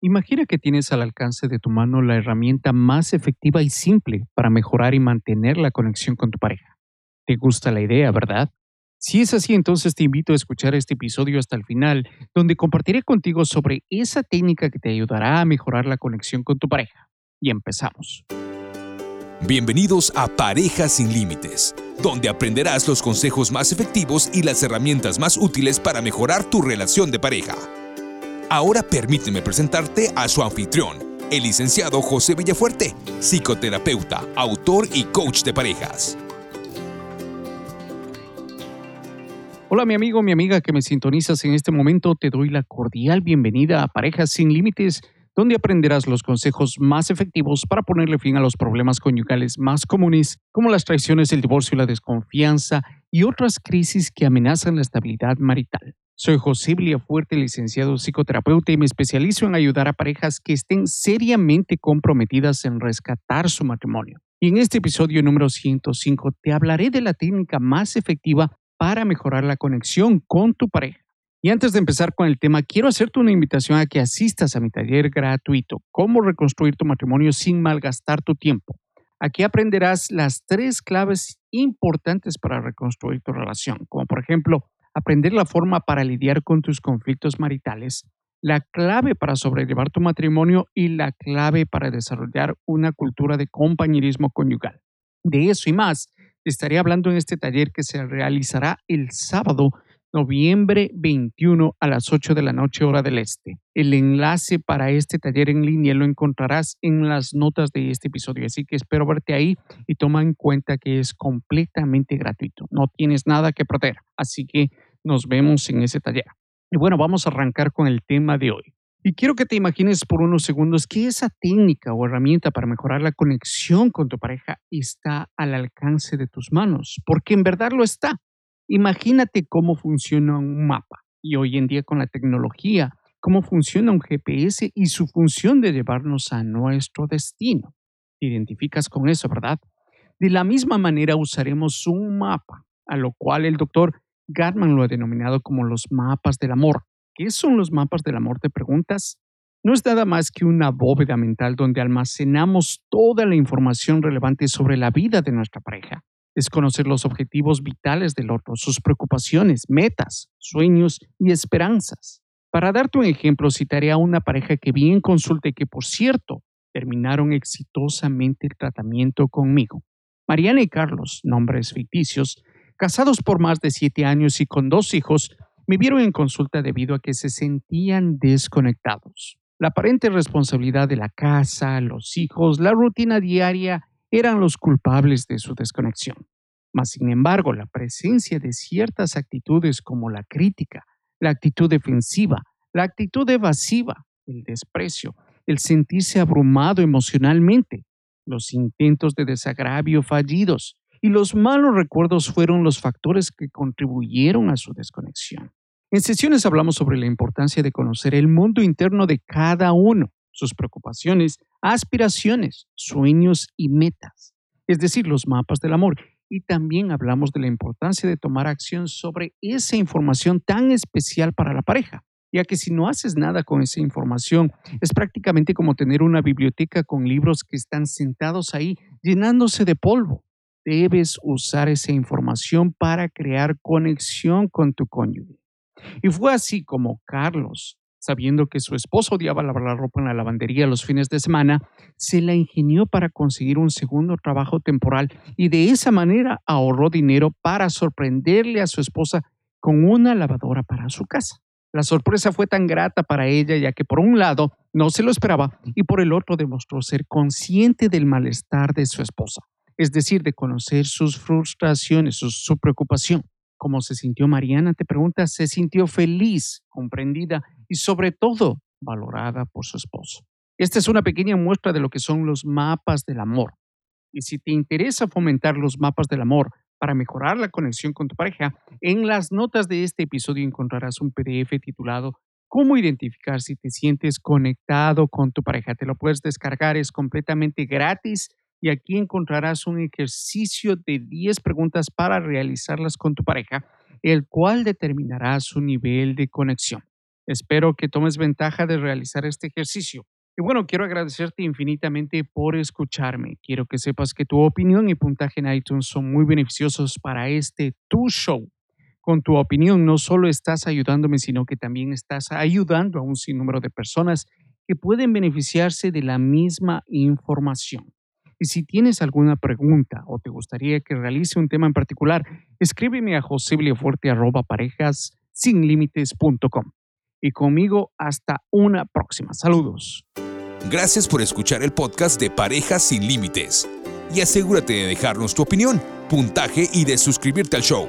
Imagina que tienes al alcance de tu mano la herramienta más efectiva y simple para mejorar y mantener la conexión con tu pareja. ¿Te gusta la idea, verdad? Si es así, entonces te invito a escuchar este episodio hasta el final, donde compartiré contigo sobre esa técnica que te ayudará a mejorar la conexión con tu pareja. Y empezamos. Bienvenidos a Parejas sin Límites, donde aprenderás los consejos más efectivos y las herramientas más útiles para mejorar tu relación de pareja. Ahora permíteme presentarte a su anfitrión, el licenciado José Villafuerte, psicoterapeuta, autor y coach de parejas. Hola mi amigo, mi amiga que me sintonizas en este momento, te doy la cordial bienvenida a Parejas sin Límites, donde aprenderás los consejos más efectivos para ponerle fin a los problemas conyugales más comunes, como las traiciones, el divorcio, la desconfianza y otras crisis que amenazan la estabilidad marital. Soy José Fuerte, licenciado psicoterapeuta, y me especializo en ayudar a parejas que estén seriamente comprometidas en rescatar su matrimonio. Y en este episodio número 105 te hablaré de la técnica más efectiva para mejorar la conexión con tu pareja. Y antes de empezar con el tema, quiero hacerte una invitación a que asistas a mi taller gratuito, Cómo reconstruir tu matrimonio sin malgastar tu tiempo. Aquí aprenderás las tres claves importantes para reconstruir tu relación, como por ejemplo, aprender la forma para lidiar con tus conflictos maritales, la clave para sobrellevar tu matrimonio y la clave para desarrollar una cultura de compañerismo conyugal. De eso y más, te estaré hablando en este taller que se realizará el sábado, noviembre 21 a las 8 de la noche hora del este. El enlace para este taller en línea lo encontrarás en las notas de este episodio, así que espero verte ahí y toma en cuenta que es completamente gratuito. No tienes nada que perder, así que nos vemos en ese taller. Y bueno, vamos a arrancar con el tema de hoy. Y quiero que te imagines por unos segundos que esa técnica o herramienta para mejorar la conexión con tu pareja está al alcance de tus manos, porque en verdad lo está. Imagínate cómo funciona un mapa y hoy en día con la tecnología, cómo funciona un GPS y su función de llevarnos a nuestro destino. Te identificas con eso, ¿verdad? De la misma manera usaremos un mapa, a lo cual el doctor Gatman lo ha denominado como los mapas del amor. ¿Qué son los mapas del amor? Te preguntas. No es nada más que una bóveda mental donde almacenamos toda la información relevante sobre la vida de nuestra pareja. Es conocer los objetivos vitales del otro, sus preocupaciones, metas, sueños y esperanzas. Para darte un ejemplo, citaré a una pareja que vi en consulta y que, por cierto, terminaron exitosamente el tratamiento conmigo. Mariana y Carlos, nombres ficticios, casados por más de siete años y con dos hijos, me vieron en consulta debido a que se sentían desconectados. La aparente responsabilidad de la casa, los hijos, la rutina diaria eran los culpables de su desconexión. Mas, sin embargo, la presencia de ciertas actitudes como la crítica, la actitud defensiva, la actitud evasiva, el desprecio, el sentirse abrumado emocionalmente, los intentos de desagravio fallidos, y los malos recuerdos fueron los factores que contribuyeron a su desconexión. En sesiones hablamos sobre la importancia de conocer el mundo interno de cada uno, sus preocupaciones, aspiraciones, sueños y metas, es decir, los mapas del amor. Y también hablamos de la importancia de tomar acción sobre esa información tan especial para la pareja, ya que si no haces nada con esa información, es prácticamente como tener una biblioteca con libros que están sentados ahí llenándose de polvo debes usar esa información para crear conexión con tu cónyuge. Y fue así como Carlos, sabiendo que su esposo odiaba lavar la ropa en la lavandería los fines de semana, se la ingenió para conseguir un segundo trabajo temporal y de esa manera ahorró dinero para sorprenderle a su esposa con una lavadora para su casa. La sorpresa fue tan grata para ella ya que por un lado no se lo esperaba y por el otro demostró ser consciente del malestar de su esposa es decir, de conocer sus frustraciones, su, preocupación. ¿Cómo se sintió Mariana? Te pregunta, se sintió feliz, comprendida y sobre todo valorada por su esposo. Esta es una pequeña muestra de lo que son los mapas del amor. Y si te interesa fomentar los mapas del amor para mejorar la conexión con tu pareja, en las notas de este episodio encontrarás un PDF titulado Cómo identificar si te sientes conectado con tu pareja. Te lo puedes descargar, es completamente gratis y aquí encontrarás un ejercicio de 10 preguntas para realizarlas con tu pareja, el cual determinará su nivel de conexión. Espero que tomes ventaja de realizar este ejercicio. Y bueno, quiero agradecerte infinitamente por escucharme. Quiero que sepas que tu opinión y puntaje en iTunes son muy beneficiosos para este Tu Show. Con tu opinión no solo estás ayudándome, sino que también estás ayudando a un sinnúmero de personas que pueden beneficiarse de la misma información. Y si tienes alguna pregunta o te gustaría que realice un tema en particular, escríbeme a josebliafuerte.parejas.sinlimites.com. Y conmigo hasta una próxima. Saludos. Gracias por escuchar el podcast de Parejas sin Límites. Y asegúrate de dejarnos tu opinión, puntaje y de suscribirte al show.